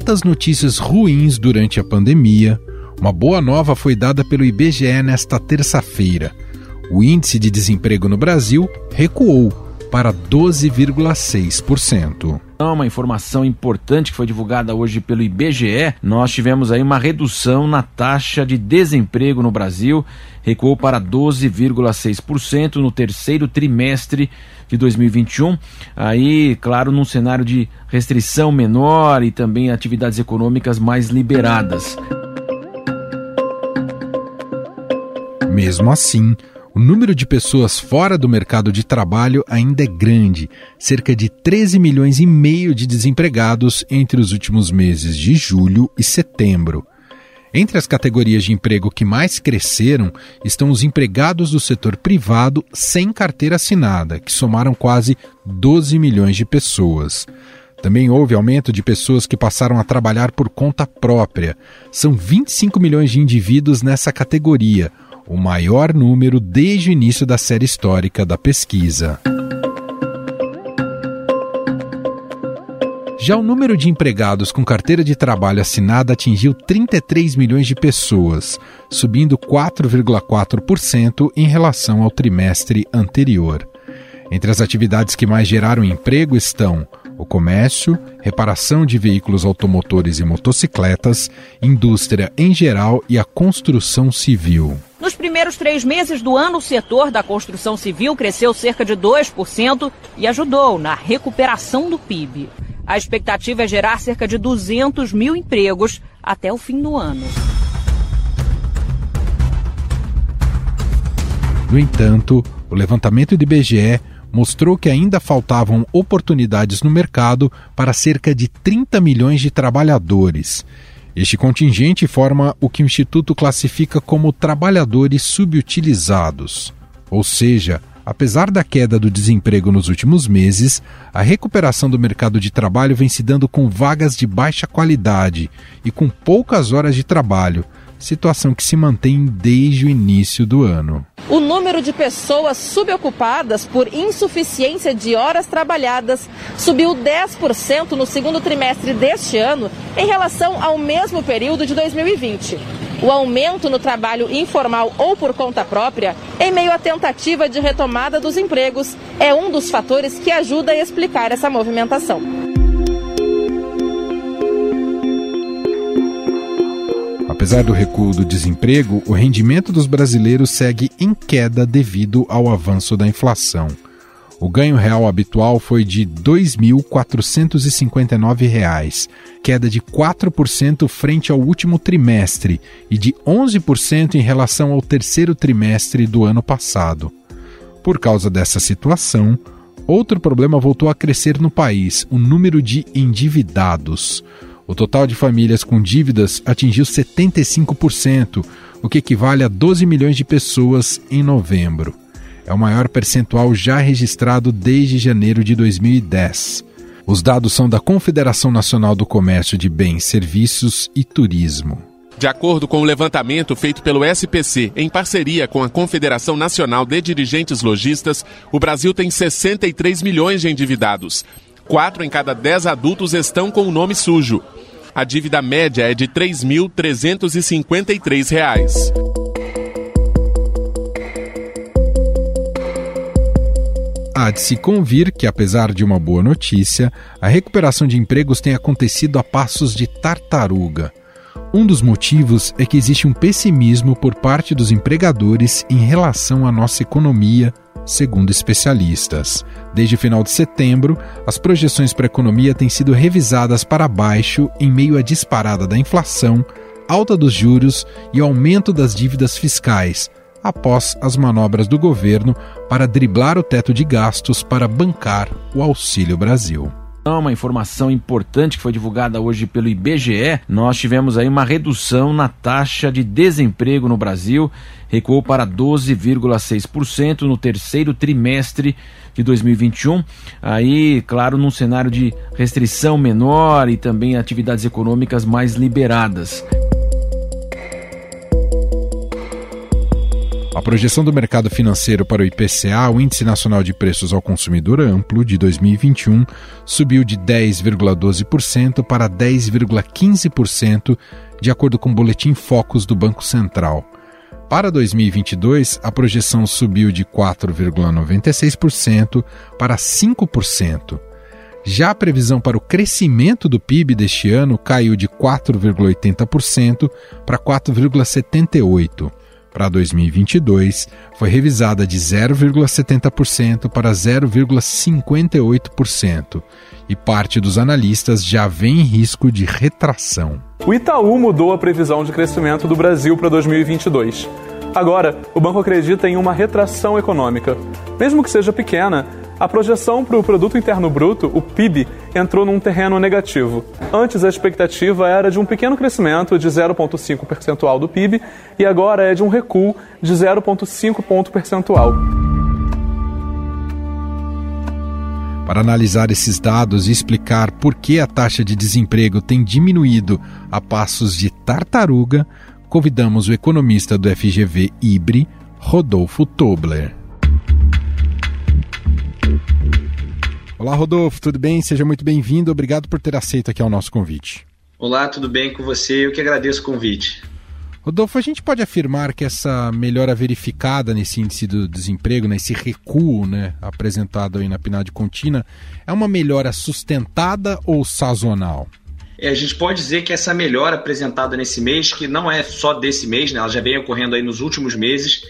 tantas notícias ruins durante a pandemia, uma boa nova foi dada pelo IBGE nesta terça-feira. O índice de desemprego no Brasil recuou para 12,6%. Uma informação importante que foi divulgada hoje pelo IBGE, nós tivemos aí uma redução na taxa de desemprego no Brasil, recuou para 12,6% no terceiro trimestre de 2021. Aí, claro, num cenário de restrição menor e também atividades econômicas mais liberadas. Mesmo assim, o número de pessoas fora do mercado de trabalho ainda é grande, cerca de 13 milhões e meio de desempregados entre os últimos meses de julho e setembro. Entre as categorias de emprego que mais cresceram estão os empregados do setor privado sem carteira assinada, que somaram quase 12 milhões de pessoas. Também houve aumento de pessoas que passaram a trabalhar por conta própria. São 25 milhões de indivíduos nessa categoria, o maior número desde o início da série histórica da pesquisa. Já o número de empregados com carteira de trabalho assinada atingiu 33 milhões de pessoas, subindo 4,4% em relação ao trimestre anterior. Entre as atividades que mais geraram emprego estão o comércio, reparação de veículos automotores e motocicletas, indústria em geral e a construção civil. Nos primeiros três meses do ano, o setor da construção civil cresceu cerca de 2% e ajudou na recuperação do PIB. A expectativa é gerar cerca de 200 mil empregos até o fim do ano. No entanto, o levantamento do IBGE mostrou que ainda faltavam oportunidades no mercado para cerca de 30 milhões de trabalhadores. Este contingente forma o que o Instituto classifica como trabalhadores subutilizados. Ou seja, apesar da queda do desemprego nos últimos meses, a recuperação do mercado de trabalho vem se dando com vagas de baixa qualidade e com poucas horas de trabalho, situação que se mantém desde o início do ano. O número de pessoas subocupadas por insuficiência de horas trabalhadas subiu 10% no segundo trimestre deste ano em relação ao mesmo período de 2020. O aumento no trabalho informal ou por conta própria, em meio à tentativa de retomada dos empregos, é um dos fatores que ajuda a explicar essa movimentação. Apesar do recuo do desemprego, o rendimento dos brasileiros segue em queda devido ao avanço da inflação. O ganho real habitual foi de R$ 2.459, queda de 4% frente ao último trimestre e de 11% em relação ao terceiro trimestre do ano passado. Por causa dessa situação, outro problema voltou a crescer no país: o número de endividados. O total de famílias com dívidas atingiu 75%, o que equivale a 12 milhões de pessoas em novembro. É o maior percentual já registrado desde janeiro de 2010. Os dados são da Confederação Nacional do Comércio de Bens, Serviços e Turismo. De acordo com o levantamento feito pelo SPC em parceria com a Confederação Nacional de Dirigentes Logistas, o Brasil tem 63 milhões de endividados. Quatro em cada dez adultos estão com o nome sujo. A dívida média é de R$ 3.353. Há de se convir que, apesar de uma boa notícia, a recuperação de empregos tem acontecido a passos de tartaruga. Um dos motivos é que existe um pessimismo por parte dos empregadores em relação à nossa economia, segundo especialistas. Desde o final de setembro, as projeções para a economia têm sido revisadas para baixo em meio à disparada da inflação, alta dos juros e aumento das dívidas fiscais, após as manobras do governo para driblar o teto de gastos para bancar o Auxílio Brasil. Uma informação importante que foi divulgada hoje pelo IBGE, nós tivemos aí uma redução na taxa de desemprego no Brasil, recuou para 12,6% no terceiro trimestre de 2021. Aí, claro, num cenário de restrição menor e também atividades econômicas mais liberadas. A projeção do mercado financeiro para o IPCA, o Índice Nacional de Preços ao Consumidor Amplo, de 2021, subiu de 10,12% para 10,15%, de acordo com o boletim Focus do Banco Central. Para 2022, a projeção subiu de 4,96% para 5%. Já a previsão para o crescimento do PIB deste ano caiu de 4,80% para 4,78%. Para 2022, foi revisada de 0,70% para 0,58%, e parte dos analistas já vê em risco de retração. O Itaú mudou a previsão de crescimento do Brasil para 2022. Agora, o banco acredita em uma retração econômica. Mesmo que seja pequena, a projeção para o Produto Interno Bruto, o PIB, entrou num terreno negativo. Antes, a expectativa era de um pequeno crescimento de 0,5 percentual do PIB e agora é de um recuo de 0,5 ponto percentual. Para analisar esses dados e explicar por que a taxa de desemprego tem diminuído a passos de tartaruga, convidamos o economista do FGV IBRE, Rodolfo Tobler. Olá, Rodolfo, tudo bem? Seja muito bem-vindo. Obrigado por ter aceito aqui o nosso convite. Olá, tudo bem com você? Eu que agradeço o convite. Rodolfo, a gente pode afirmar que essa melhora verificada nesse índice do desemprego, nesse recuo né, apresentado aí na PNAD contínua, é uma melhora sustentada ou sazonal? É, a gente pode dizer que essa melhora apresentada nesse mês, que não é só desse mês, né, ela já vem ocorrendo aí nos últimos meses,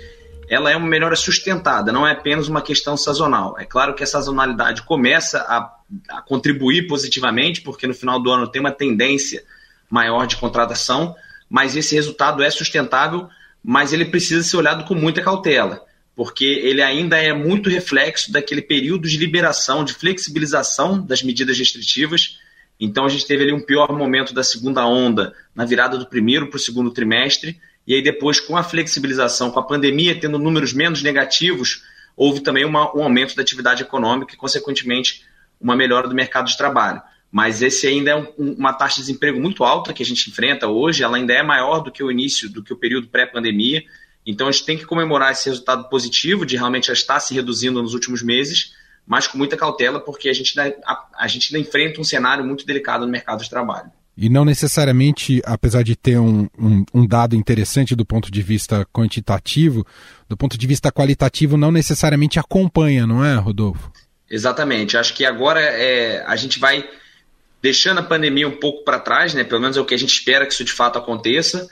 ela é uma melhora sustentada, não é apenas uma questão sazonal. É claro que a sazonalidade começa a, a contribuir positivamente, porque no final do ano tem uma tendência maior de contratação, mas esse resultado é sustentável, mas ele precisa ser olhado com muita cautela, porque ele ainda é muito reflexo daquele período de liberação, de flexibilização das medidas restritivas. Então a gente teve ali um pior momento da segunda onda na virada do primeiro para o segundo trimestre, e aí depois, com a flexibilização, com a pandemia tendo números menos negativos, houve também uma, um aumento da atividade econômica e, consequentemente, uma melhora do mercado de trabalho. Mas esse ainda é um, uma taxa de desemprego muito alta que a gente enfrenta hoje, ela ainda é maior do que o início, do que o período pré-pandemia. Então a gente tem que comemorar esse resultado positivo de realmente já estar se reduzindo nos últimos meses, mas com muita cautela, porque a gente ainda, a, a gente ainda enfrenta um cenário muito delicado no mercado de trabalho. E não necessariamente, apesar de ter um, um, um, dado interessante do ponto de vista quantitativo, do ponto de vista qualitativo, não necessariamente acompanha, não é, Rodolfo? Exatamente. Acho que agora é, a gente vai deixando a pandemia um pouco para trás, né? pelo menos é o que a gente espera que isso de fato aconteça,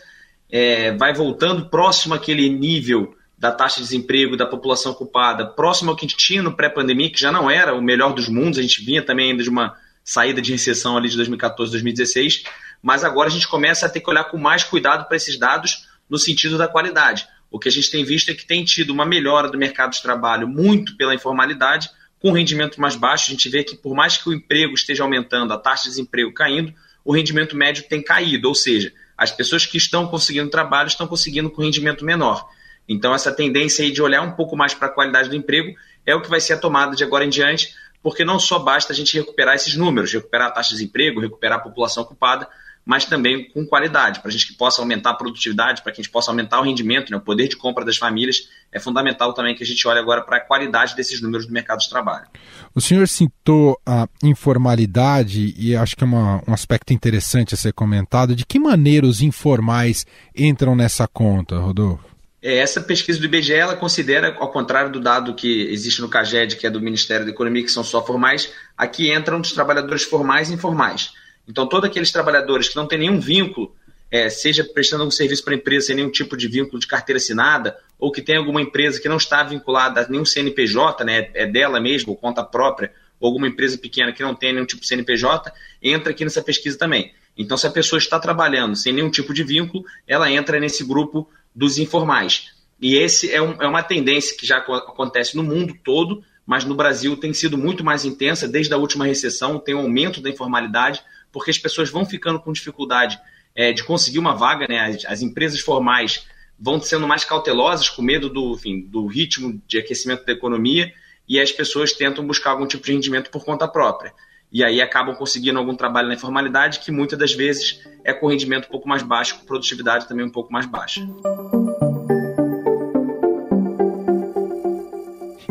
é, vai voltando próximo àquele nível da taxa de desemprego da população ocupada, próximo ao que a gente tinha no pré-pandemia, que já não era o melhor dos mundos, a gente vinha também ainda de uma saída de recessão ali de 2014, 2016, mas agora a gente começa a ter que olhar com mais cuidado para esses dados no sentido da qualidade. O que a gente tem visto é que tem tido uma melhora do mercado de trabalho muito pela informalidade, com rendimento mais baixo. A gente vê que por mais que o emprego esteja aumentando, a taxa de desemprego caindo, o rendimento médio tem caído, ou seja, as pessoas que estão conseguindo trabalho estão conseguindo com rendimento menor. Então, essa tendência aí de olhar um pouco mais para a qualidade do emprego é o que vai ser a tomada de agora em diante, porque não só basta a gente recuperar esses números, recuperar a taxa de desemprego, recuperar a população ocupada, mas também com qualidade, para a gente que possa aumentar a produtividade, para que a gente possa aumentar o rendimento, né, o poder de compra das famílias. É fundamental também que a gente olhe agora para a qualidade desses números do mercado de trabalho. O senhor citou a informalidade e acho que é uma, um aspecto interessante a ser comentado. De que maneira os informais entram nessa conta, Rodolfo? É, essa pesquisa do IBGE ela considera, ao contrário do dado que existe no CAGED, que é do Ministério da Economia, que são só formais, aqui entram os trabalhadores formais e informais. Então, todos aqueles trabalhadores que não têm nenhum vínculo, é, seja prestando algum serviço para a empresa sem nenhum tipo de vínculo de carteira assinada, ou que tem alguma empresa que não está vinculada a nenhum CNPJ, né, é dela mesmo, conta própria, ou alguma empresa pequena que não tem nenhum tipo de CNPJ, entra aqui nessa pesquisa também. Então, se a pessoa está trabalhando sem nenhum tipo de vínculo, ela entra nesse grupo dos informais. E esse é, um, é uma tendência que já acontece no mundo todo, mas no Brasil tem sido muito mais intensa desde a última recessão, tem um aumento da informalidade, porque as pessoas vão ficando com dificuldade é, de conseguir uma vaga, né? As, as, empresas formais vão sendo mais cautelosas, com medo do, enfim, do ritmo de aquecimento da economia, e as pessoas tentam buscar algum tipo de rendimento por conta própria. E aí acabam conseguindo algum trabalho na informalidade, que muitas das vezes é com rendimento um pouco mais baixo, com produtividade também um pouco mais baixa.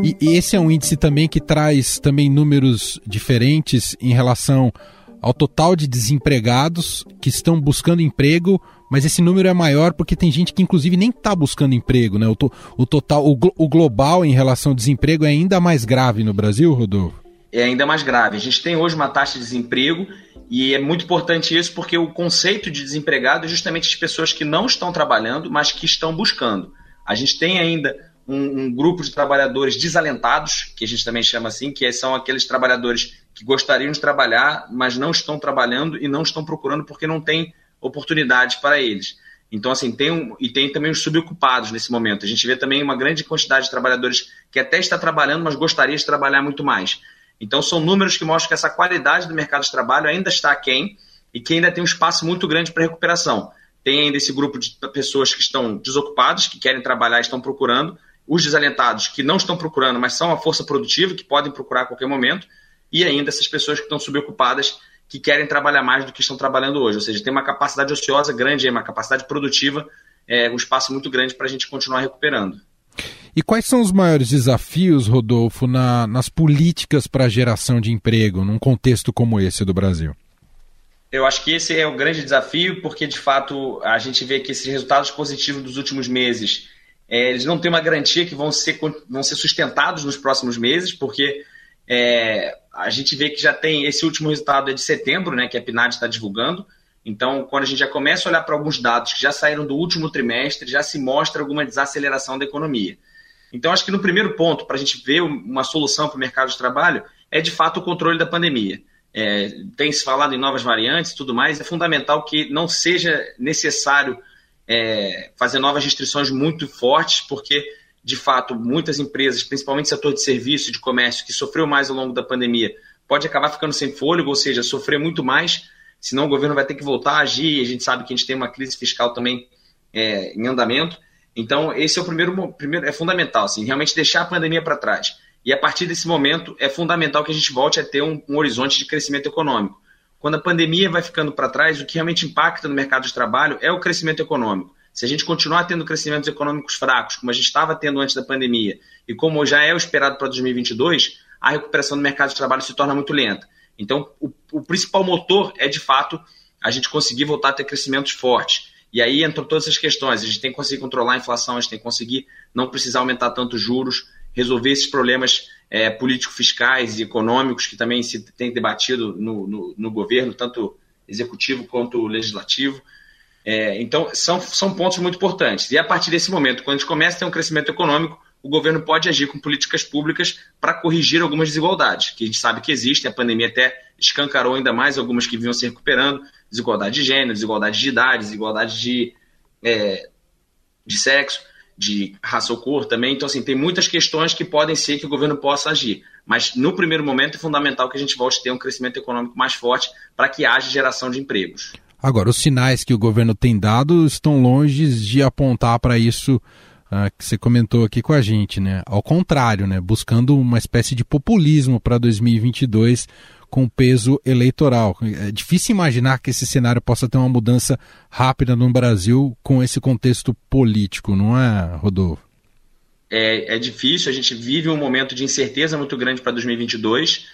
E, esse é um índice também que traz também números diferentes em relação ao total de desempregados que estão buscando emprego, mas esse número é maior porque tem gente que inclusive nem está buscando emprego, né? O, to, o total, o, o, global em relação ao desemprego é ainda mais grave no Brasil, Rodolfo? É ainda mais grave. A gente tem hoje uma taxa de desemprego e é muito importante isso porque o conceito de desempregado é justamente as pessoas que não estão trabalhando, mas que estão buscando. A gente tem ainda um, um, grupo de trabalhadores desalentados, que a gente também chama assim, que são aqueles trabalhadores que gostariam de trabalhar, mas não estão trabalhando e não estão procurando porque não tem oportunidade para eles. Então, assim, tem um, e tem também os subocupados nesse momento. A gente vê também uma grande quantidade de trabalhadores que até está trabalhando, mas gostaria de trabalhar muito mais. Então, são números que mostram que essa qualidade do mercado de trabalho ainda está aquém e que ainda tem um espaço muito grande para recuperação. Tem ainda esse grupo de pessoas que estão desocupadas, que querem trabalhar e estão procurando, os desalentados que não estão procurando, mas são a força produtiva, que podem procurar a qualquer momento, e ainda essas pessoas que estão subocupadas, que querem trabalhar mais do que estão trabalhando hoje. Ou seja, tem uma capacidade ociosa grande, uma capacidade produtiva, é, um espaço muito grande para a gente continuar recuperando. E quais são os maiores desafios, Rodolfo, na, nas políticas para a geração de emprego num contexto como esse do Brasil? Eu acho que esse é o grande desafio, porque de fato a gente vê que esses resultados positivos dos últimos meses é, eles não têm uma garantia que vão ser, vão ser sustentados nos próximos meses, porque é, a gente vê que já tem esse último resultado é de setembro, né, que a PNAD está divulgando. Então, quando a gente já começa a olhar para alguns dados que já saíram do último trimestre, já se mostra alguma desaceleração da economia. Então, acho que no primeiro ponto, para a gente ver uma solução para o mercado de trabalho, é de fato o controle da pandemia. É, tem se falado em novas variantes e tudo mais, é fundamental que não seja necessário é, fazer novas restrições muito fortes, porque, de fato, muitas empresas, principalmente setor de serviço e de comércio, que sofreu mais ao longo da pandemia, pode acabar ficando sem fôlego, ou seja, sofrer muito mais, senão o governo vai ter que voltar a agir, e a gente sabe que a gente tem uma crise fiscal também é, em andamento. Então, esse é o primeiro, primeiro é fundamental, assim, realmente deixar a pandemia para trás. E a partir desse momento, é fundamental que a gente volte a ter um, um horizonte de crescimento econômico. Quando a pandemia vai ficando para trás, o que realmente impacta no mercado de trabalho é o crescimento econômico. Se a gente continuar tendo crescimentos econômicos fracos, como a gente estava tendo antes da pandemia, e como já é o esperado para 2022, a recuperação do mercado de trabalho se torna muito lenta. Então, o, o principal motor é, de fato, a gente conseguir voltar a ter crescimentos fortes. E aí entram todas essas questões. A gente tem que conseguir controlar a inflação, a gente tem que conseguir não precisar aumentar tanto os juros, resolver esses problemas é, político-fiscais e econômicos que também se tem debatido no, no, no governo, tanto executivo quanto legislativo. É, então, são, são pontos muito importantes. E a partir desse momento, quando a gente começa a ter um crescimento econômico, o governo pode agir com políticas públicas para corrigir algumas desigualdades, que a gente sabe que existem, a pandemia até escancarou ainda mais algumas que vinham se recuperando, desigualdade de gênero, desigualdade de idade, desigualdade de, é, de sexo de raça ou cor também. Então, assim, tem muitas questões que podem ser que o governo possa agir. Mas, no primeiro momento, é fundamental que a gente volte a ter um crescimento econômico mais forte para que haja geração de empregos. Agora, os sinais que o governo tem dado estão longe de apontar para isso uh, que você comentou aqui com a gente, né? Ao contrário, né? Buscando uma espécie de populismo para 2022 com peso eleitoral. É difícil imaginar que esse cenário possa ter uma mudança rápida no Brasil com esse contexto político, não é, Rodolfo? É, é difícil, a gente vive um momento de incerteza muito grande para 2022.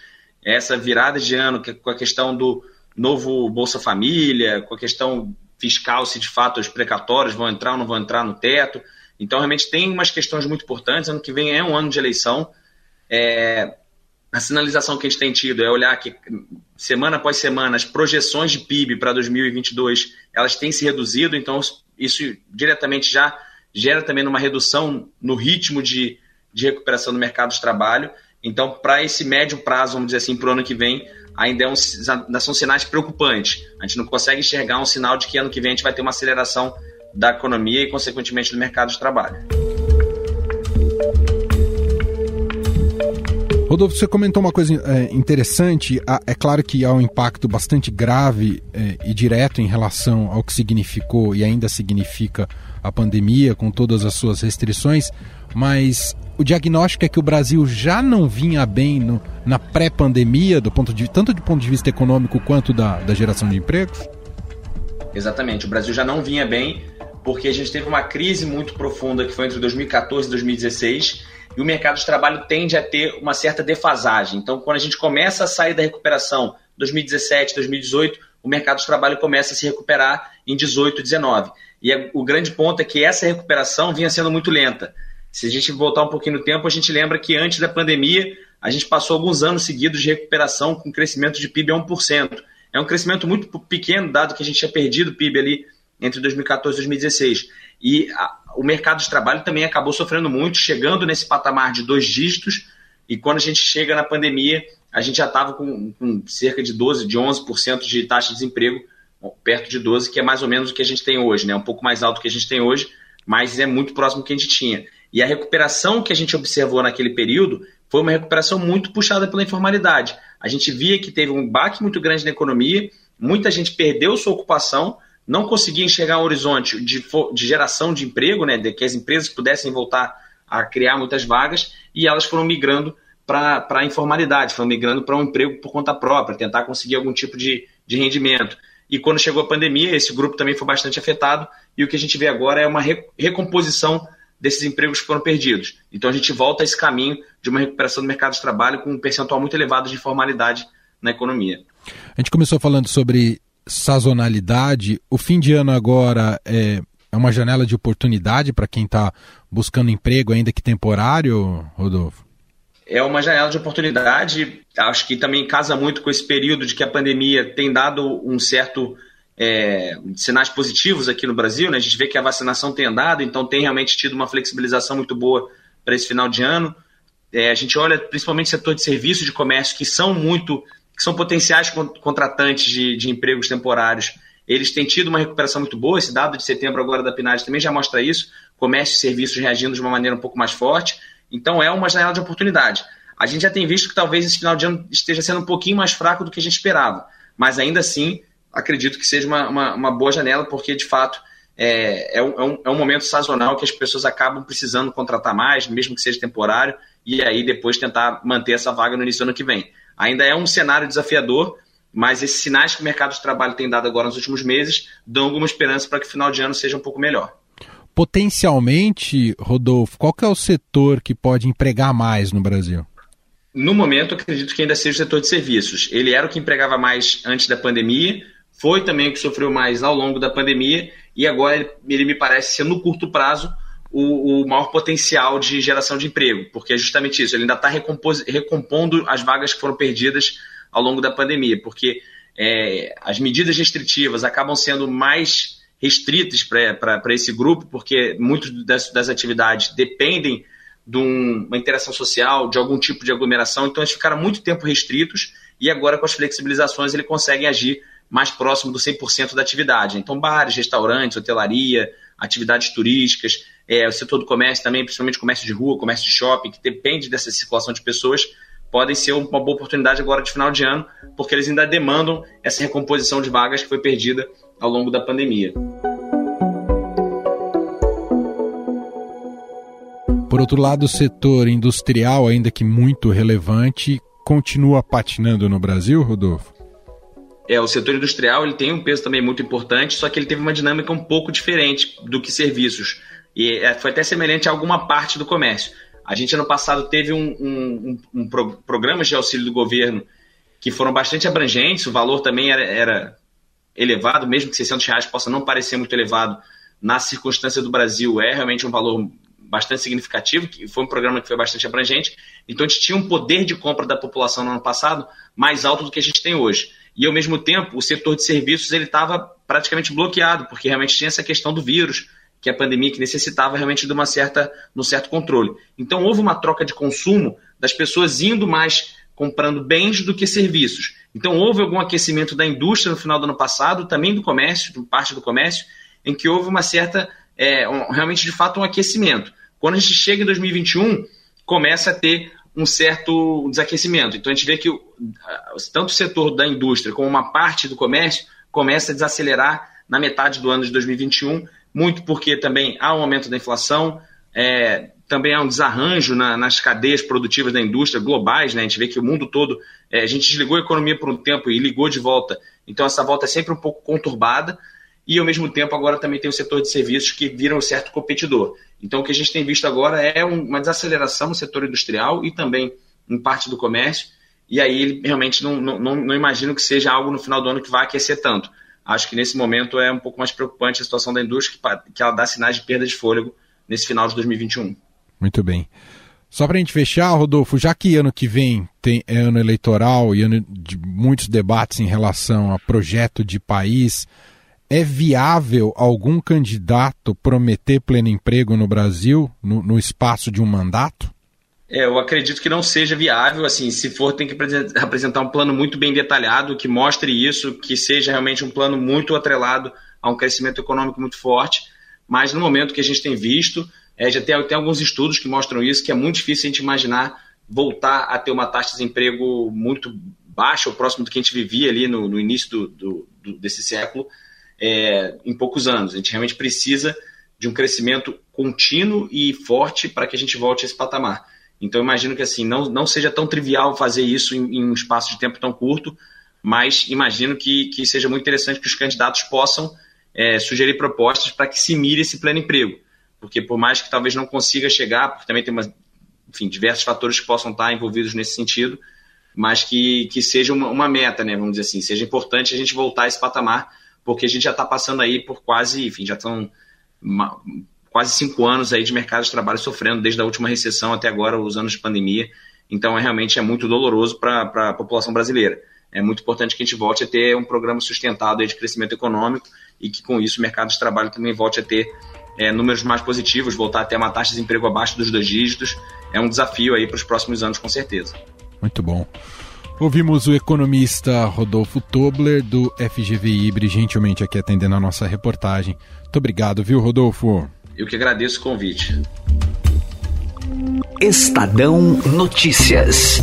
Essa virada de ano, que, com a questão do novo Bolsa Família, com a questão fiscal, se de fato os precatórios vão entrar ou não vão entrar no teto. Então, realmente, tem umas questões muito importantes. Ano que vem é um ano de eleição. É, a sinalização que a gente tem tido é olhar que semana após semana as projeções de PIB para 2022 elas têm se reduzido, então isso diretamente já gera também uma redução no ritmo de, de recuperação do mercado de trabalho. Então, para esse médio prazo, vamos dizer assim, para o ano que vem, ainda, é um, ainda são sinais preocupantes. A gente não consegue enxergar um sinal de que ano que vem a gente vai ter uma aceleração da economia e, consequentemente, do mercado de trabalho. Rodolfo, você comentou uma coisa é, interessante. É claro que há um impacto bastante grave é, e direto em relação ao que significou e ainda significa a pandemia, com todas as suas restrições, mas o diagnóstico é que o Brasil já não vinha bem no, na pré-pandemia, do ponto de, tanto do ponto de vista econômico quanto da, da geração de empregos? Exatamente. O Brasil já não vinha bem porque a gente teve uma crise muito profunda que foi entre 2014 e 2016 e o mercado de trabalho tende a ter uma certa defasagem. Então, quando a gente começa a sair da recuperação 2017, 2018, o mercado de trabalho começa a se recuperar em 18, 19. E é, o grande ponto é que essa recuperação vinha sendo muito lenta. Se a gente voltar um pouquinho no tempo, a gente lembra que antes da pandemia, a gente passou alguns anos seguidos de recuperação com crescimento de PIB a 1%. É um crescimento muito pequeno, dado que a gente tinha perdido o PIB ali entre 2014 e 2016. E a, o mercado de trabalho também acabou sofrendo muito, chegando nesse patamar de dois dígitos. E quando a gente chega na pandemia, a gente já estava com, com, cerca de 12, de 11% de taxa de desemprego, perto de 12, que é mais ou menos o que a gente tem hoje, né? Um pouco mais alto que a gente tem hoje, mas é muito próximo do que a gente tinha. E a recuperação que a gente observou naquele período foi uma recuperação muito puxada pela informalidade. A gente via que teve um baque muito grande na economia, muita gente perdeu sua ocupação, não conseguia enxergar um horizonte de, de geração de emprego, né, de que as empresas pudessem voltar a criar muitas vagas, e elas foram migrando para a informalidade, foram migrando para um emprego por conta própria, tentar conseguir algum tipo de, de rendimento. E quando chegou a pandemia, esse grupo também foi bastante afetado, e o que a gente vê agora é uma recomposição desses empregos que foram perdidos. Então a gente volta a esse caminho de uma recuperação do mercado de trabalho com um percentual muito elevado de informalidade na economia. A gente começou falando sobre sazonalidade. O fim de ano agora é, é uma janela de oportunidade para quem está buscando emprego, ainda que temporário, Rodolfo? É uma janela de oportunidade. Acho que também casa muito com esse período de que a pandemia tem dado um certo é, sinais positivos aqui no Brasil, né? A gente vê que a vacinação tem andado, então tem realmente tido uma flexibilização muito boa para esse final de ano. É, a gente olha principalmente o setor de serviços de comércio, que são muito, que são potenciais contratantes de, de empregos temporários. Eles têm tido uma recuperação muito boa. Esse dado de setembro agora da PNAD também já mostra isso. Comércio e serviços reagindo de uma maneira um pouco mais forte. Então é uma janela de oportunidade. A gente já tem visto que talvez esse final de ano esteja sendo um pouquinho mais fraco do que a gente esperava, mas ainda assim acredito que seja uma, uma, uma boa janela, porque de fato é, é, um, é um momento sazonal que as pessoas acabam precisando contratar mais, mesmo que seja temporário, e aí depois tentar manter essa vaga no início do ano que vem. Ainda é um cenário desafiador, mas esses sinais que o mercado de trabalho tem dado agora nos últimos meses dão alguma esperança para que o final de ano seja um pouco melhor. Potencialmente, Rodolfo, qual é o setor que pode empregar mais no Brasil? No momento, acredito que ainda seja o setor de serviços. Ele era o que empregava mais antes da pandemia, foi também o que sofreu mais ao longo da pandemia e agora ele, ele me parece ser no curto prazo o, o, maior potencial de geração de emprego, porque é justamente isso, ele ainda está recompondo as vagas que foram perdidas ao longo da pandemia, porque é, as medidas restritivas acabam sendo mais restritas para esse grupo, porque muitas das, das atividades dependem de um, uma interação social, de algum tipo de aglomeração, então eles ficaram muito tempo restritos e agora com as flexibilizações ele consegue agir mais próximo do 100% da atividade. Então, bares, restaurantes, hotelaria, atividades turísticas, é, o setor do comércio também, principalmente comércio de rua, comércio de shopping, que depende dessa circulação de pessoas, podem ser uma boa oportunidade agora de final de ano, porque eles ainda demandam essa recomposição de vagas que foi perdida ao longo da pandemia. Por outro lado, o setor industrial, ainda que muito relevante, continua patinando no Brasil, Rodolfo? É, o setor industrial ele tem um peso também muito importante, só que ele teve uma dinâmica um pouco diferente do que serviços. E é, foi até semelhante a alguma parte do comércio. A gente, ano passado, teve um, um, um, um pro, programas de auxílio do governo que foram bastante abrangentes, o valor também era, era elevado, mesmo que 600 reais possa não parecer muito elevado, na circunstância do Brasil, é realmente um valor bastante significativo, que foi um programa que foi bastante abrangente. Então, a gente tinha um poder de compra da população no ano passado mais alto do que a gente tem hoje. E, ao mesmo tempo, o setor de serviços ele estava praticamente bloqueado, porque realmente tinha essa questão do vírus, que a pandemia que necessitava realmente de uma certa, um certo controle. Então, houve uma troca de consumo das pessoas indo mais comprando bens do que serviços. Então, houve algum aquecimento da indústria no final do ano passado, também do comércio, parte do comércio, em que houve uma certa, é, um, realmente de fato, um aquecimento. Quando a gente chega em 2021, começa a ter um certo desaquecimento. Então a gente vê que tanto o setor da indústria como uma parte do comércio começa a desacelerar na metade do ano de 2021, muito porque também há um aumento da inflação, é, também há um desarranjo na, nas cadeias produtivas da indústria globais, né? A gente vê que o mundo todo, é, a gente desligou a economia por um tempo e ligou de volta, então essa volta é sempre um pouco conturbada. e ao mesmo tempo agora também tem o setor de serviços que viram um certo competidor. Então o que a gente tem visto agora é uma desaceleração no setor industrial e também em parte do comércio, e aí realmente não, não, não imagino que seja algo no final do ano que vai aquecer tanto. Acho que nesse momento é um pouco mais preocupante a situação da indústria, que ela dá sinais de perda de fôlego nesse final de 2021. Muito bem. Só para a gente fechar, Rodolfo, já que ano que vem tem, é ano eleitoral e ano de muitos debates em relação a projeto de país, é viável algum candidato prometer pleno emprego no Brasil no, no espaço de um mandato? É, eu acredito que não seja viável. Assim, se for, tem que apresentar um plano muito bem detalhado que mostre isso, que seja realmente um plano muito atrelado a um crescimento econômico muito forte. Mas no momento que a gente tem visto, é, já tem, tem alguns estudos que mostram isso, que é muito difícil a gente imaginar voltar a ter uma taxa de desemprego muito baixa, ou próximo do que a gente vivia ali no, no início do, do, do, desse século, é, em poucos anos. A gente realmente precisa de um crescimento contínuo e forte para que a gente volte a esse patamar. Então, imagino que assim não, não seja tão trivial fazer isso em, em um espaço de tempo tão curto, mas imagino que, que seja muito interessante que os candidatos possam é, sugerir propostas para que se mire esse pleno emprego. Porque por mais que talvez não consiga chegar, porque também tem uma, enfim, diversos fatores que possam estar envolvidos nesse sentido, mas que, que seja uma, uma, meta, né, vamos dizer assim, seja importante a gente voltar a esse patamar, porque a gente já está passando aí por quase, enfim, já estão quase cinco anos aí de mercado de trabalho sofrendo, desde a última recessão até agora, os anos de pandemia, então é realmente é muito doloroso para a população brasileira. É muito importante que a gente volte a ter um programa sustentado de crescimento econômico e que com isso o mercado de trabalho também volte a ter é, números mais positivos, voltar até uma taxa de desemprego abaixo dos dois dígitos, é um desafio aí para os próximos anos, com certeza. Muito bom. Ouvimos o economista Rodolfo Tobler, do FGV Ibre, gentilmente aqui atendendo a nossa reportagem. Muito obrigado, viu, Rodolfo? Eu que agradeço o convite. Estadão Notícias.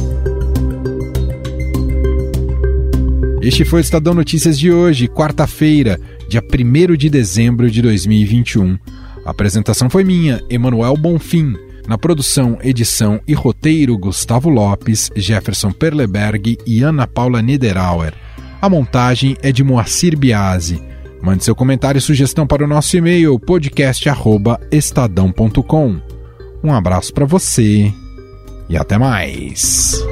Este foi o Estadão Notícias de hoje, quarta-feira, dia 1 de dezembro de 2021. A apresentação foi minha, Emanuel Bonfim. Na produção, edição e roteiro, Gustavo Lopes, Jefferson Perleberg e Ana Paula Niederauer. A montagem é de Moacir Biasi. Mande seu comentário e sugestão para o nosso e-mail podcast@estadão.com. Um abraço para você e até mais.